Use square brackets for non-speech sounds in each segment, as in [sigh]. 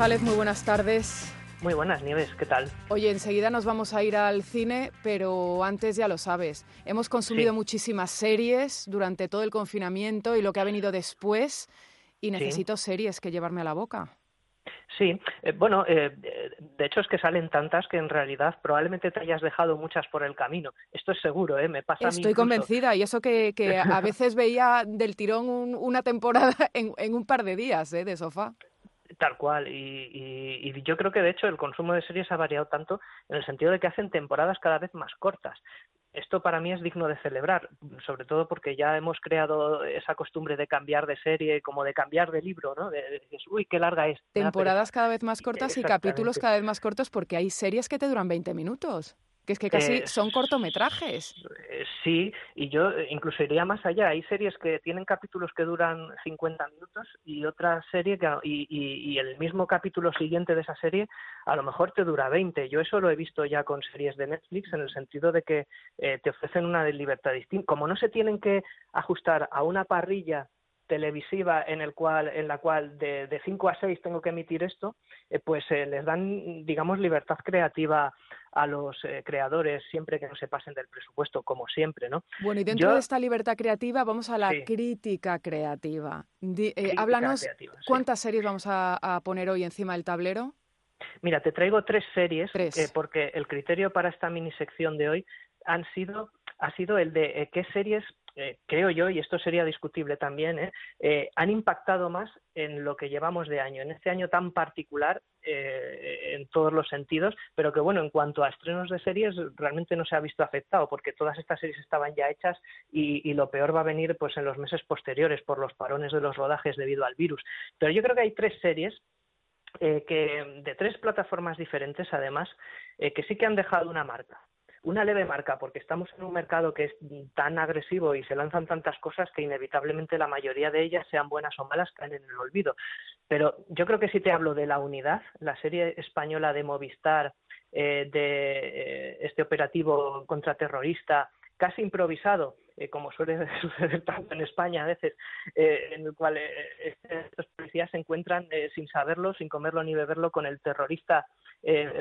González, muy buenas tardes. Muy buenas, Nieves, ¿qué tal? Oye, enseguida nos vamos a ir al cine, pero antes ya lo sabes. Hemos consumido muchísimas series durante todo el confinamiento y lo que ha venido después, y necesito series que llevarme a la boca. Sí, eh, bueno, eh, de hecho es que salen tantas que en realidad probablemente te hayas dejado muchas por el camino. Esto es seguro, ¿eh? Me pasa Estoy convencida y eso que, que a [laughs] veces veía del tirón una temporada [laughs] en, en, un par de días ¿eh? de sofá. Tal cual, y, y, yo creo que de hecho el consumo de series ha variado tanto en el sentido de que hacen temporadas cada vez más cortas esto para mí es digno de celebrar, sobre todo porque ya hemos creado esa costumbre de cambiar de serie, como de cambiar de libro, ¿no? De, de, uy, qué larga es. Temporadas cada vez más cortas y capítulos cada vez más cortos porque hay series que te duran 20 minutos que es que casi eh, son cortometrajes. Eh, sí, y yo incluso iría más allá. Hay series que tienen capítulos que duran 50 minutos y otra serie que, y, y, el mismo capítulo siguiente de esa serie a lo mejor te dura 20. Yo eso lo he visto ya con series de Netflix en el sentido de que eh, te ofrecen una libertad distinta. Como no se tienen que ajustar a una parrilla televisiva en el cual en la cual de, de 5 a 6 tengo que emitir esto pues les dan digamos libertad creativa a los eh, creadores siempre que no se pasen del presupuesto, como siempre, ¿no? Bueno, y dentro de esta libertad creativa vamos a la crítica creativa. Eh, háblanos, ¿cuántas series vamos a, poner hoy encima del tablero? Mira, te traigo tres series, eh, porque el criterio para esta mini sección de hoy han sido, ha sido el de qué series eh, creo yo, y esto sería discutible también, ¿eh? ¿eh? han impactado más en lo que llevamos de año, en este año tan particular eh, en todos los sentidos, pero que bueno, en cuanto a estrenos de series realmente no se ha visto afectado porque todas estas series estaban ya hechas y, y lo peor va a venir pues en los meses posteriores por los parones de los rodajes debido al virus. Pero yo creo que hay tres series eh, que de tres plataformas diferentes además que sí que han dejado una marca una leve marca, porque estamos en un mercado que es tan agresivo y se lanzan tantas cosas que inevitablemente la mayoría de ellas, sean buenas o malas, caen en el olvido. Pero yo creo que si te hablo de La Unidad, la serie española de Movistar, eh, de eh, este operativo contraterrorista, casi improvisado, eh, como suele [laughs] suceder tanto en España a veces, en el cual eh, estos policías se encuentran sin saberlo, sin comerlo ni beberlo, con el terrorista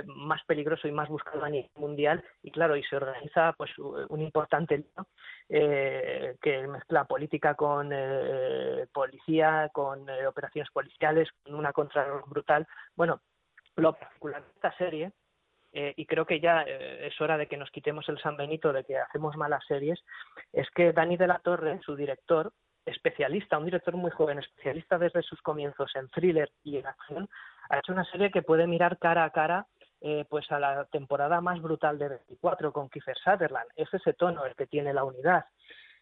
más peligroso y más buscado a nivel mundial y claro y se organiza pues un importante ¿no? que mezcla política con policía con operaciones policiales con una contra brutal bueno lo particular de esta serie eh, y creo que ya eh, es hora de que nos quitemos el San Benito de que hacemos malas series, es que Dani de la Torre, su director, especialista, un director muy joven, especialista desde sus comienzos en thriller y en acción, ha hecho una serie que puede mirar cara a cara eh, pues a la temporada más brutal de 24 con Kiefer Sutherland. Es ese tono el que tiene la unidad.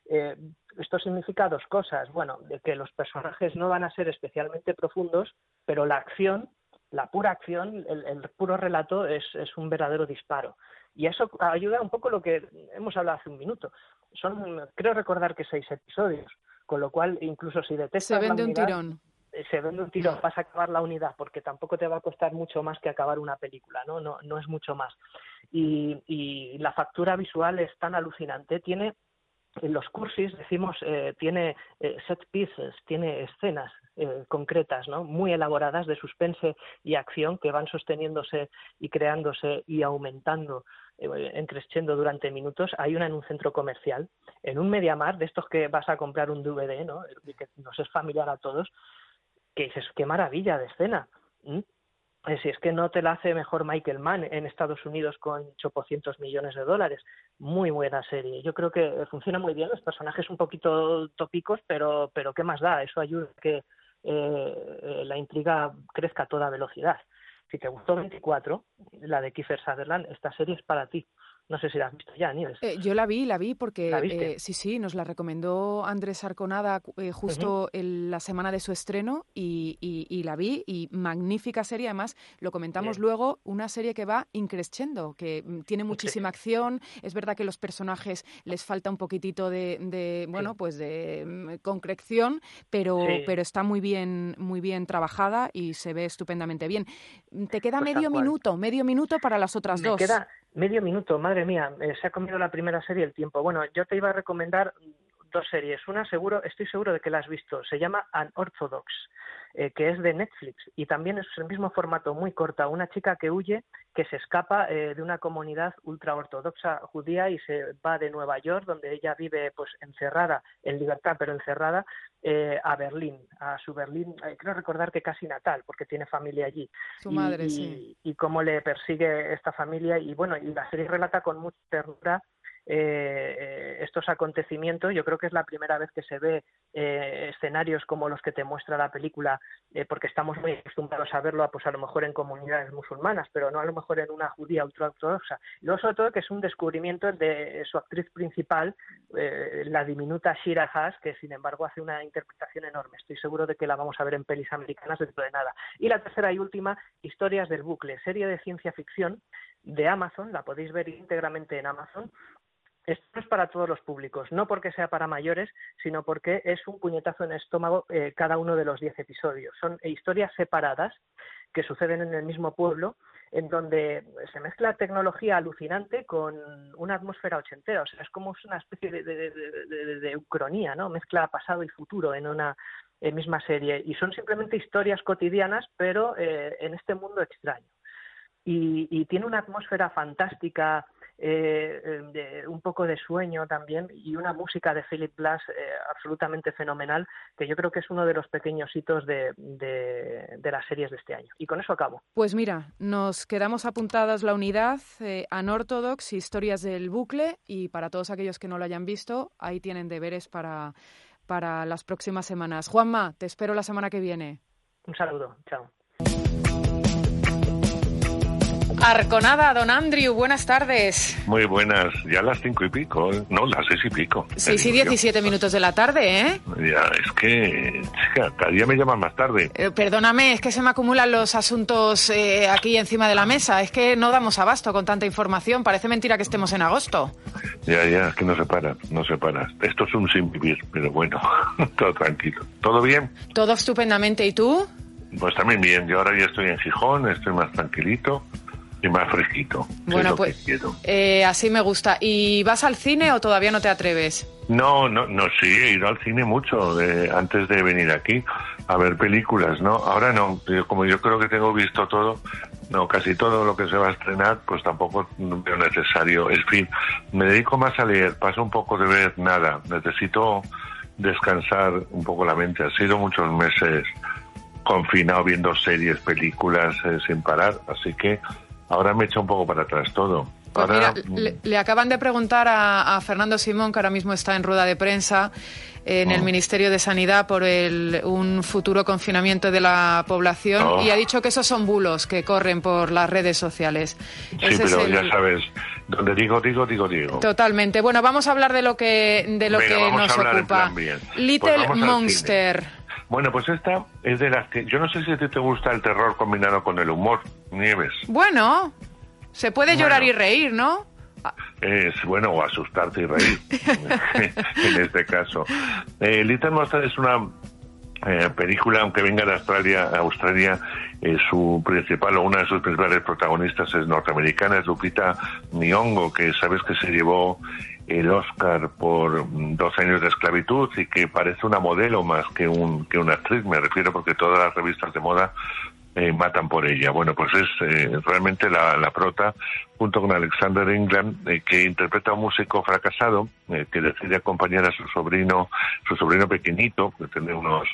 Eh, esto significa dos cosas. Bueno, de que los personajes no van a ser especialmente profundos, pero la acción la pura acción, el, puro relato es, un verdadero disparo. Y eso ayuda un poco lo que hemos hablado hace un minuto. Son, creo recordar que seis episodios, con lo cual incluso si detestas se vende un tirón se vende un tirón, vas a acabar la unidad porque tampoco te va a costar mucho más que acabar una película, ¿no? No, no es mucho más. Y, y la factura visual es tan alucinante, tiene en los cursis decimos eh, tiene eh, set pieces, tiene escenas eh, concretas, ¿no? muy elaboradas de suspense y acción que van sosteniéndose y creándose y aumentando encreciendo durante minutos. Hay una en un centro comercial, en un Mediamar, de estos que vas a comprar un DVD, ¿no? que nos es familiar a todos, que dices, qué maravilla de escena. Eh, si es que no te la hace mejor Michael Mann en Estados Unidos con 800 millones de dólares. Muy buena serie. Yo creo que funciona muy bien, los personajes un poquito tópicos, pero, pero ¿qué más da? Eso ayuda a que eh, la intriga crezca a toda velocidad. Si te gustó 24, la de Kiefer Sutherland, esta serie es para ti. No sé si la has visto ya, Nieves. Eh, yo la vi, la vi porque eh, sí, sí, nos la recomendó Andrés Arconada eh, justo en la semana de su estreno y, y, la vi y magnífica serie. Además, lo comentamos luego, una serie que va increciendo, que mm, tiene muchísima acción. Es verdad que los personajes les falta un poquitito de, de bueno, pues de mm, concreción, pero, pero está muy bien, muy bien trabajada y se ve estupendamente bien. Te queda pues medio minuto, medio minuto para las otras dos. Medio minuto, madre mía, eh, se ha comido la primera serie el tiempo. Bueno, yo te iba a recomendar dos series. Una seguro, estoy seguro de que la has visto. Se llama Unorthodox. Eh, que es de Netflix y también es el mismo formato, muy corta, una chica que huye, que se escapa eh, de una comunidad ultraortodoxa judía y se va de Nueva York, donde ella vive pues encerrada, en libertad pero encerrada, eh, a Berlín, a su Berlín, creo recordar que casi natal, porque tiene familia allí. Su madre, sí. Y cómo le persigue esta familia y bueno, y la serie relata con mucha ternura eh, estos acontecimientos. Yo creo que es la primera vez que se ve eh, escenarios como los que te muestra la película, eh, porque estamos muy acostumbrados a verlo, pues a lo mejor en comunidades musulmanas, pero no a lo mejor en una judía ultraortodoxa. Luego, sobre todo, que es un descubrimiento de su actriz principal, la diminuta Shira Haas, que sin embargo hace una interpretación enorme. Estoy seguro de que la vamos a ver en pelis americanas dentro de nada. Y la tercera y última, Historias del Bucle, serie de ciencia ficción de Amazon, la podéis ver íntegramente en Amazon, esto es para todos los públicos, no porque sea para mayores, sino porque es un puñetazo en el estómago eh, cada uno de los diez episodios. Son historias separadas que suceden en el mismo pueblo, en donde se mezcla tecnología alucinante con una atmósfera ochentera. O sea, es como una especie de, de, ucronía, ¿no? Mezcla pasado y futuro en una misma serie. Y son simplemente historias cotidianas, pero eh, en este mundo extraño. y tiene una atmósfera fantástica eh, de, un poco de sueño también y una música de Philip Glass eh, absolutamente fenomenal, que yo creo que es uno de los pequeños hitos de, de, las series de este año. Y con eso acabo. Pues mira, nos quedamos apuntadas la unidad eh, Anorthodox, Historias del Bucle, y para todos aquellos que no lo hayan visto, ahí tienen deberes para, para las próximas semanas. Juanma, te espero la semana que viene. Un saludo, chao. Arconada, don Andrew, buenas tardes. Muy buenas, ya las cinco y pico, ¿eh? no, las seis y pico. Seis y diecisiete minutos de la tarde, ¿eh? Ya, es que, cada día me llaman más tarde. Eh, perdóname, es que se me acumulan los asuntos eh, aquí encima de la mesa, es que no damos abasto con tanta información, parece mentira que estemos en agosto. Ya, ya, es que no se para, no se para. Esto es un sin vivir, pero bueno, [laughs] todo tranquilo. ¿Todo bien? Todo estupendamente, ¿y tú? Pues también bien, yo ahora ya estoy en Gijón, estoy más tranquilito y más fresquito. Bueno, pues eh, así me gusta. ¿Y vas al cine o todavía no te atreves? No, no, no, sí, he ido al cine mucho de, antes de venir aquí a ver películas, ¿no? Ahora no, como yo creo que tengo visto todo, no, casi todo lo que se va a estrenar, pues tampoco veo necesario. En fin, me dedico más a leer, paso un poco de ver nada, necesito descansar un poco la mente. Ha sido muchos meses confinado viendo series, películas eh, sin parar, así que ahora me echa un poco para atrás todo. Pues mira, le, acaban de preguntar a, Fernando Simón, que ahora mismo está en rueda de prensa en el oh. Ministerio de Sanidad por el, un futuro confinamiento de la población oh. y ha dicho que esos son bulos que corren por las redes sociales. Sí, pero ya sabes, donde digo, digo, digo, digo. Totalmente. Bueno, vamos a hablar de lo que, de lo que nos ocupa. Little pues Monster. Bueno, pues esta es de las que yo no sé si a ti te gusta el terror combinado con el humor, Nieves. Bueno, se puede llorar y reír, ¿no? Es bueno, o asustarte y reír, [laughs] en este caso. Eh, Little Monster es una eh, película, aunque venga de Australia, Australia eh, su principal o una de sus principales protagonistas es norteamericana, es Lupita Nyong'o, que sabes que se llevó el Oscar por dos años de esclavitud y que parece una modelo más que, un, que una actriz, me refiero porque todas las revistas de moda eh, matan por ella. Bueno, pues es eh, realmente la, la, prota, junto con Alexander England, eh, que interpreta a un músico fracasado que decide acompañar a su sobrino, su sobrino pequeñito, que tiene unos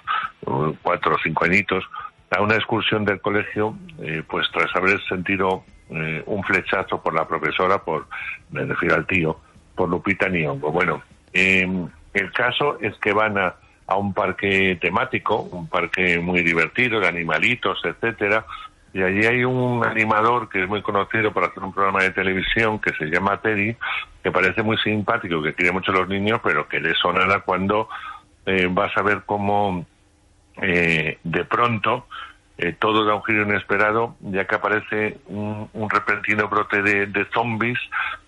cuatro o cinco añitos, a una excursión del colegio, pues tras haber sentido un flechazo por la profesora, por, me refiero al tío, por Lupita Nyong'o. Bueno, em, el caso es que van a, a, un parque temático, un parque muy divertido, de animalitos, etcétera, y allí hay un animador que es muy conocido por hacer un programa de televisión que se llama Teddy, que parece muy simpático, que quiere mucho a los niños, pero que le sonará cuando eh, vas a ver cómo eh, de pronto eh, todo da un giro inesperado, ya que aparece un, un repentino brote de, de zombies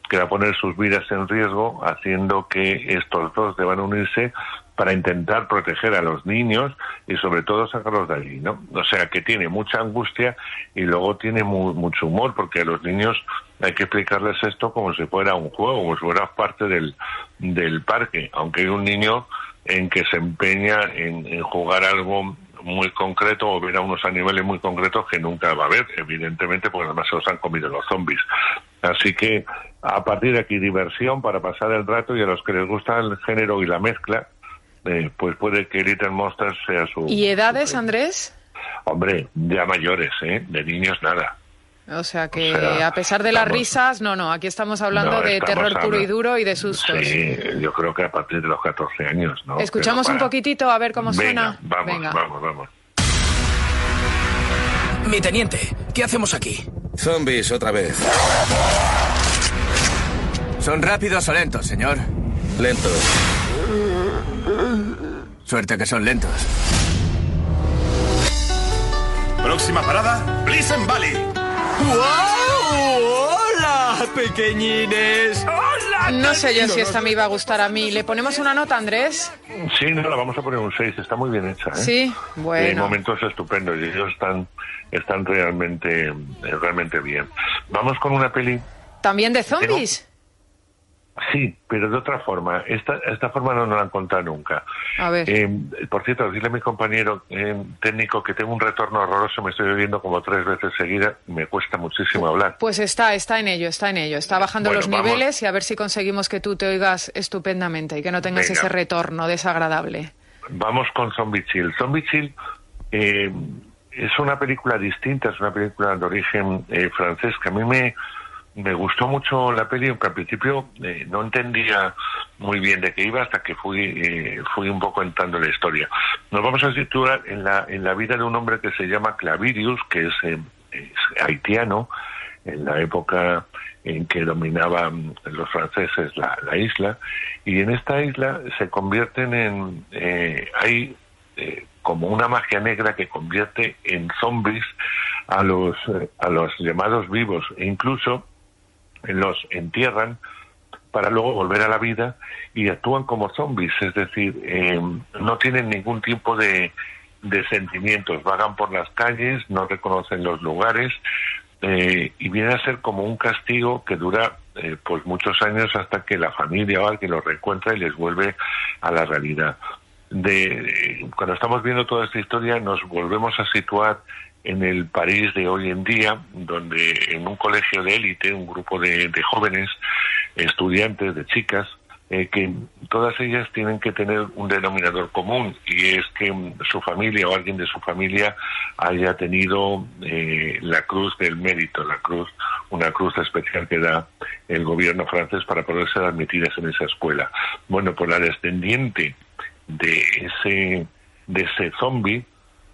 que va a poner sus vidas en riesgo, haciendo que estos dos deban unirse para intentar proteger a los niños y sobre todo sacarlos de allí, ¿no? O sea que tiene mucha angustia y luego tiene mucho humor porque a los niños hay que explicarles esto como si fuera un juego, como si fuera parte del, del parque, aunque hay un niño en que se empeña en, en jugar algo muy concreto o ver a unos animales muy concretos que nunca va a haber, evidentemente, porque además se los han comido los zombies. Así que a partir de aquí diversión para pasar el rato y a los que les gusta el género y la mezcla, eh, pues puede que Little Monsters sea su... ¿Y edades, Andrés? Hombre, ya mayores, ¿eh? De niños nada. O sea que a pesar de las risas, no, no, aquí estamos hablando de terror puro y duro y de sustos. Sí, yo creo que a partir de los 14 años, ¿no? Escuchamos un poquitito a ver cómo suena. Vamos, Venga. vamos, vamos. Mi teniente, ¿qué hacemos aquí? Zombies otra vez. ¿Son rápidos o lentos, señor? Lentos. Suerte que son lentos. Próxima parada, Pleasant Valley. ¡Wow! ¡Hola, pequeñines! ¡Hola! No sé yo si esta me iba a gustar a mí. ¿Le ponemos una nota, Andrés? Sí, no, la vamos a poner un 6. Está muy bien hecha. ¿eh? Sí, bueno. Hay momentos estupendos y ellos están, están realmente, realmente bien. Vamos con una peli. ¿También de zombies? Sí, pero de otra forma. Esta, esta forma no nos la han contado nunca. A ver. Eh, por cierto, decirle a mi compañero eh, técnico que tengo un retorno horroroso, me estoy bebiendo como tres veces seguida, me cuesta muchísimo hablar. Pues está, está en ello, está en ello. Está bajando los niveles y a ver si conseguimos que tú te oigas estupendamente y que no tengas ese retorno desagradable. Vamos con Zombie Chill. Zombie Chill eh, es una película distinta, es una película de origen francés que a mí me me gustó mucho la peli, aunque al principio eh, no entendía muy bien de qué iba hasta que fui, eh, fui un poco entrando en la historia. Nos vamos a situar en la, en la vida de un hombre que se llama Clavirius, que es, eh, haitiano, en la época en que dominaban los franceses la, la isla, y en esta isla se convierten en... hay como una magia negra que convierte en zombies a los, a los llamados vivos, e incluso los entierran para luego volver a la vida y actúan como zombies, es decir, eh, no tienen ningún tipo de, sentimientos, vagan por las calles, no reconocen los lugares eh, y viene a ser como un castigo que dura eh, pues muchos años hasta que la familia o alguien los reencuentra y les vuelve a la realidad. De, cuando estamos viendo toda esta historia nos volvemos a situar en el París de hoy en día, donde en un colegio de élite, un grupo de, jóvenes, estudiantes, de chicas, eh, que todas ellas tienen que tener un denominador común y es que su familia o alguien de su familia haya tenido eh, la cruz del mérito, la cruz, una cruz especial que da el gobierno francés para poder ser admitidas en esa escuela. Bueno, pues la descendiente de ese de ese zombie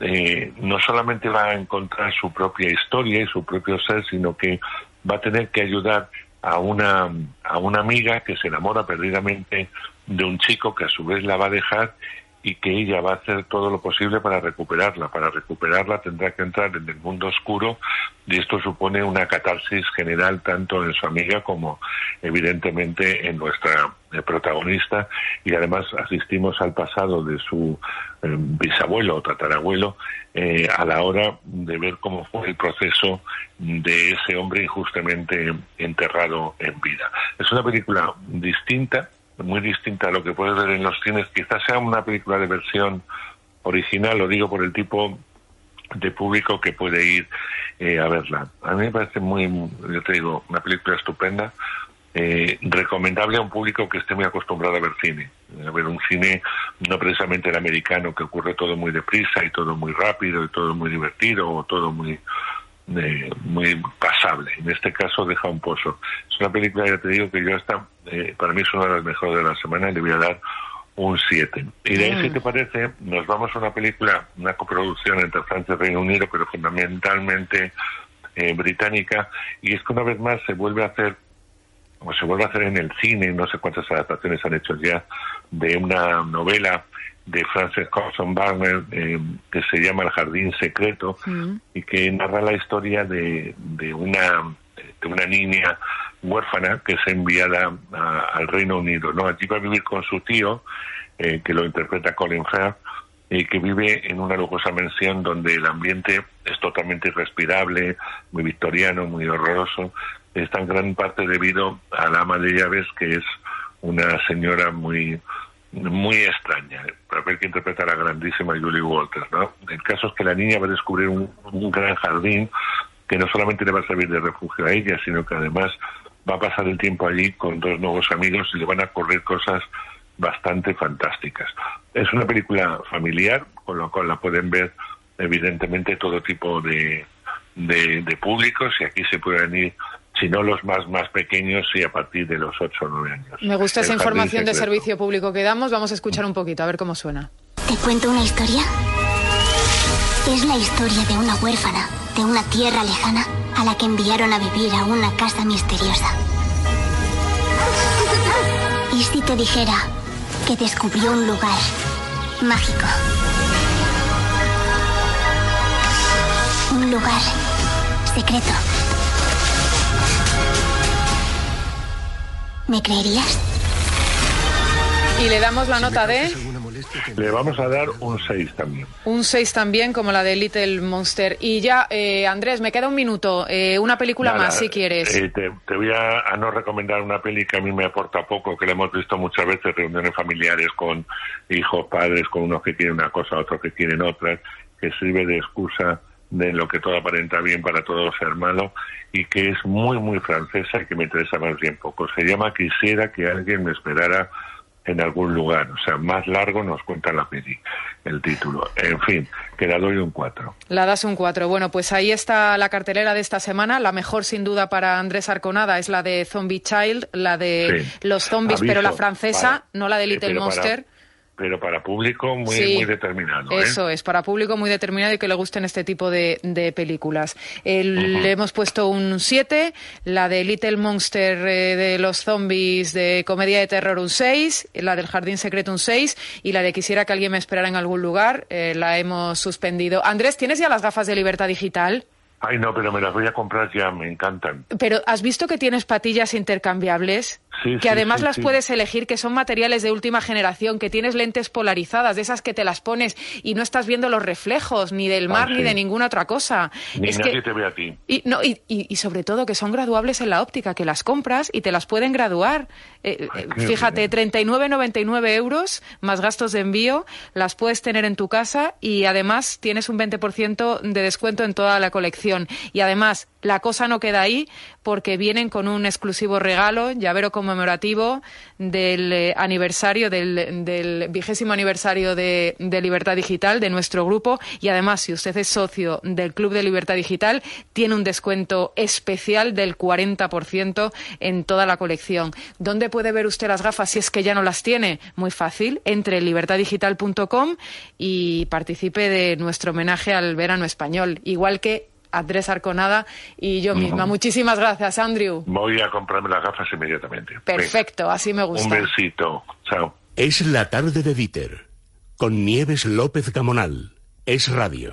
eh, no solamente va a encontrar su propia historia y su propio ser, sino que va a tener que ayudar a una, a una amiga que se enamora perdidamente de un chico que a su vez la va a dejar y que ella va a hacer todo lo posible para recuperarla. Para recuperarla tendrá que entrar en el mundo oscuro y esto supone una catarsis general tanto en su amiga como evidentemente en nuestra eh, protagonista y además asistimos al pasado de su eh, bisabuelo o tatarabuelo eh, a la hora de ver cómo fue el proceso de ese hombre injustamente enterrado en vida. Es una película distinta, muy distinta a lo que puedes ver en los cines. Quizás sea una película de versión original, lo digo por el tipo de público que puede ir eh, a verla. A mí me parece muy, yo te digo, una película estupenda, eh, recomendable a un público que esté muy acostumbrado a ver cine, a ver un cine no precisamente el americano, que ocurre todo muy deprisa y todo muy rápido y todo muy divertido o todo muy muy pasable. En este caso deja un pozo. Es una película, ya te digo, que yo hasta, eh, para mí es una de las mejores de la semana y le voy a dar un 7. Y de ahí, si te parece, nos vamos a una película, una coproducción entre Francia y Reino Unido, pero fundamentalmente eh, británica, y es que una vez más se vuelve a hacer, o se vuelve a hacer en el cine, no sé cuántas adaptaciones han hecho ya, de una novela de Frances Carson Barner eh, que se llama El Jardín Secreto mm. y que narra la historia de, de, una, de una niña huérfana que es enviada al Reino Unido. ¿no? Allí va a vivir con su tío, eh, que lo interpreta Colin Firth, y que vive en una lujosa mansión donde el ambiente es totalmente irrespirable, muy victoriano, muy horroroso. Está en gran parte debido a la ama de llaves, que es una señora muy muy extraña, para ver que interpreta la grandísima Julie Walters. ¿no? El caso es que la niña va a descubrir un, gran jardín que no solamente le va a servir de refugio a ella, sino que además va a pasar el tiempo allí con dos nuevos amigos y le van a ocurrir cosas bastante fantásticas. Es una película familiar, con lo cual la pueden ver evidentemente todo tipo de, de, públicos y aquí se pueden ir si no los más, más pequeños y a partir de los 8 o 9 años. Me gusta esa información de servicio público que damos. Vamos a escuchar un poquito, a ver cómo suena. ¿Te cuento una historia? Es la historia de una huérfana, de una tierra lejana, a la que enviaron a vivir a una casa misteriosa. ¿Y si te dijera que descubrió un lugar mágico? Un lugar secreto ¿Me creerías? Y le damos la nota de... Le vamos a dar un 6 también. Un 6 también, como la de Little Monster. Y ya, eh, Andrés, me queda un minuto. Eh, una película más, si quieres. Eh, te, voy a, no recomendar una peli que a mí me aporta poco, que la hemos visto muchas veces, reuniones familiares con hijos, padres, con unos que quieren una cosa, otros que quieren otra, que sirve de excusa de lo que todo aparenta bien para todos ser malo y que es muy, muy francesa y que me interesa más bien poco. Se llama Quisiera que alguien me esperara en algún lugar. O sea, más largo nos cuenta la peli, el título. En fin, que la doy un 4. La das un 4. Bueno, pues ahí está la cartelera de esta semana. La mejor, sin duda, para Andrés Arconada es la de Zombie Child, la de los zombies, pero la francesa, no la de Little Monster pero para público muy, muy determinado. ¿eh? Eso es, para público muy determinado y que le gusten este tipo de, películas. Le hemos puesto un 7, la de Little Monster eh, de los zombies de comedia de terror un 6, la del Jardín Secreto un 6 y la de Quisiera que alguien me esperara en algún lugar eh, la hemos suspendido. Andrés, ¿tienes ya las gafas de libertad digital? Ay, no, pero me las voy a comprar ya, me encantan. Pero ¿has visto que tienes patillas intercambiables? Sí, que además las puedes elegir, que son materiales de última generación, que tienes lentes polarizadas, de esas que te las pones y no estás viendo los reflejos ni del mar ni de ninguna otra cosa. Ni nadie te ve a ti. Y, no, y, y, sobre todo que son graduables en la óptica, que las compras y te las pueden graduar. Eh, eh, fíjate, 39,99 euros más gastos de envío, las puedes tener en tu casa y además tienes un 20% de descuento en toda la colección. Y además, la cosa no queda ahí porque vienen con un exclusivo regalo, llavero conmemorativo del eh, aniversario, del, vigésimo aniversario de, Libertad Digital de nuestro grupo. Y además, si usted es socio del Club de Libertad Digital, tiene un descuento especial del 40% en toda la colección. ¿Dónde puede ver usted las gafas si es que ya no las tiene? Muy fácil, entre libertaddigital.com y participe de nuestro homenaje al verano español. Igual que Andrés Arconada y yo misma. Muchísimas gracias, Andrew. Voy a comprarme las gafas inmediatamente. Perfecto, así me gusta. Un besito. Chao. Es la tarde de Dieter, con Nieves López Gamonal. Es radio.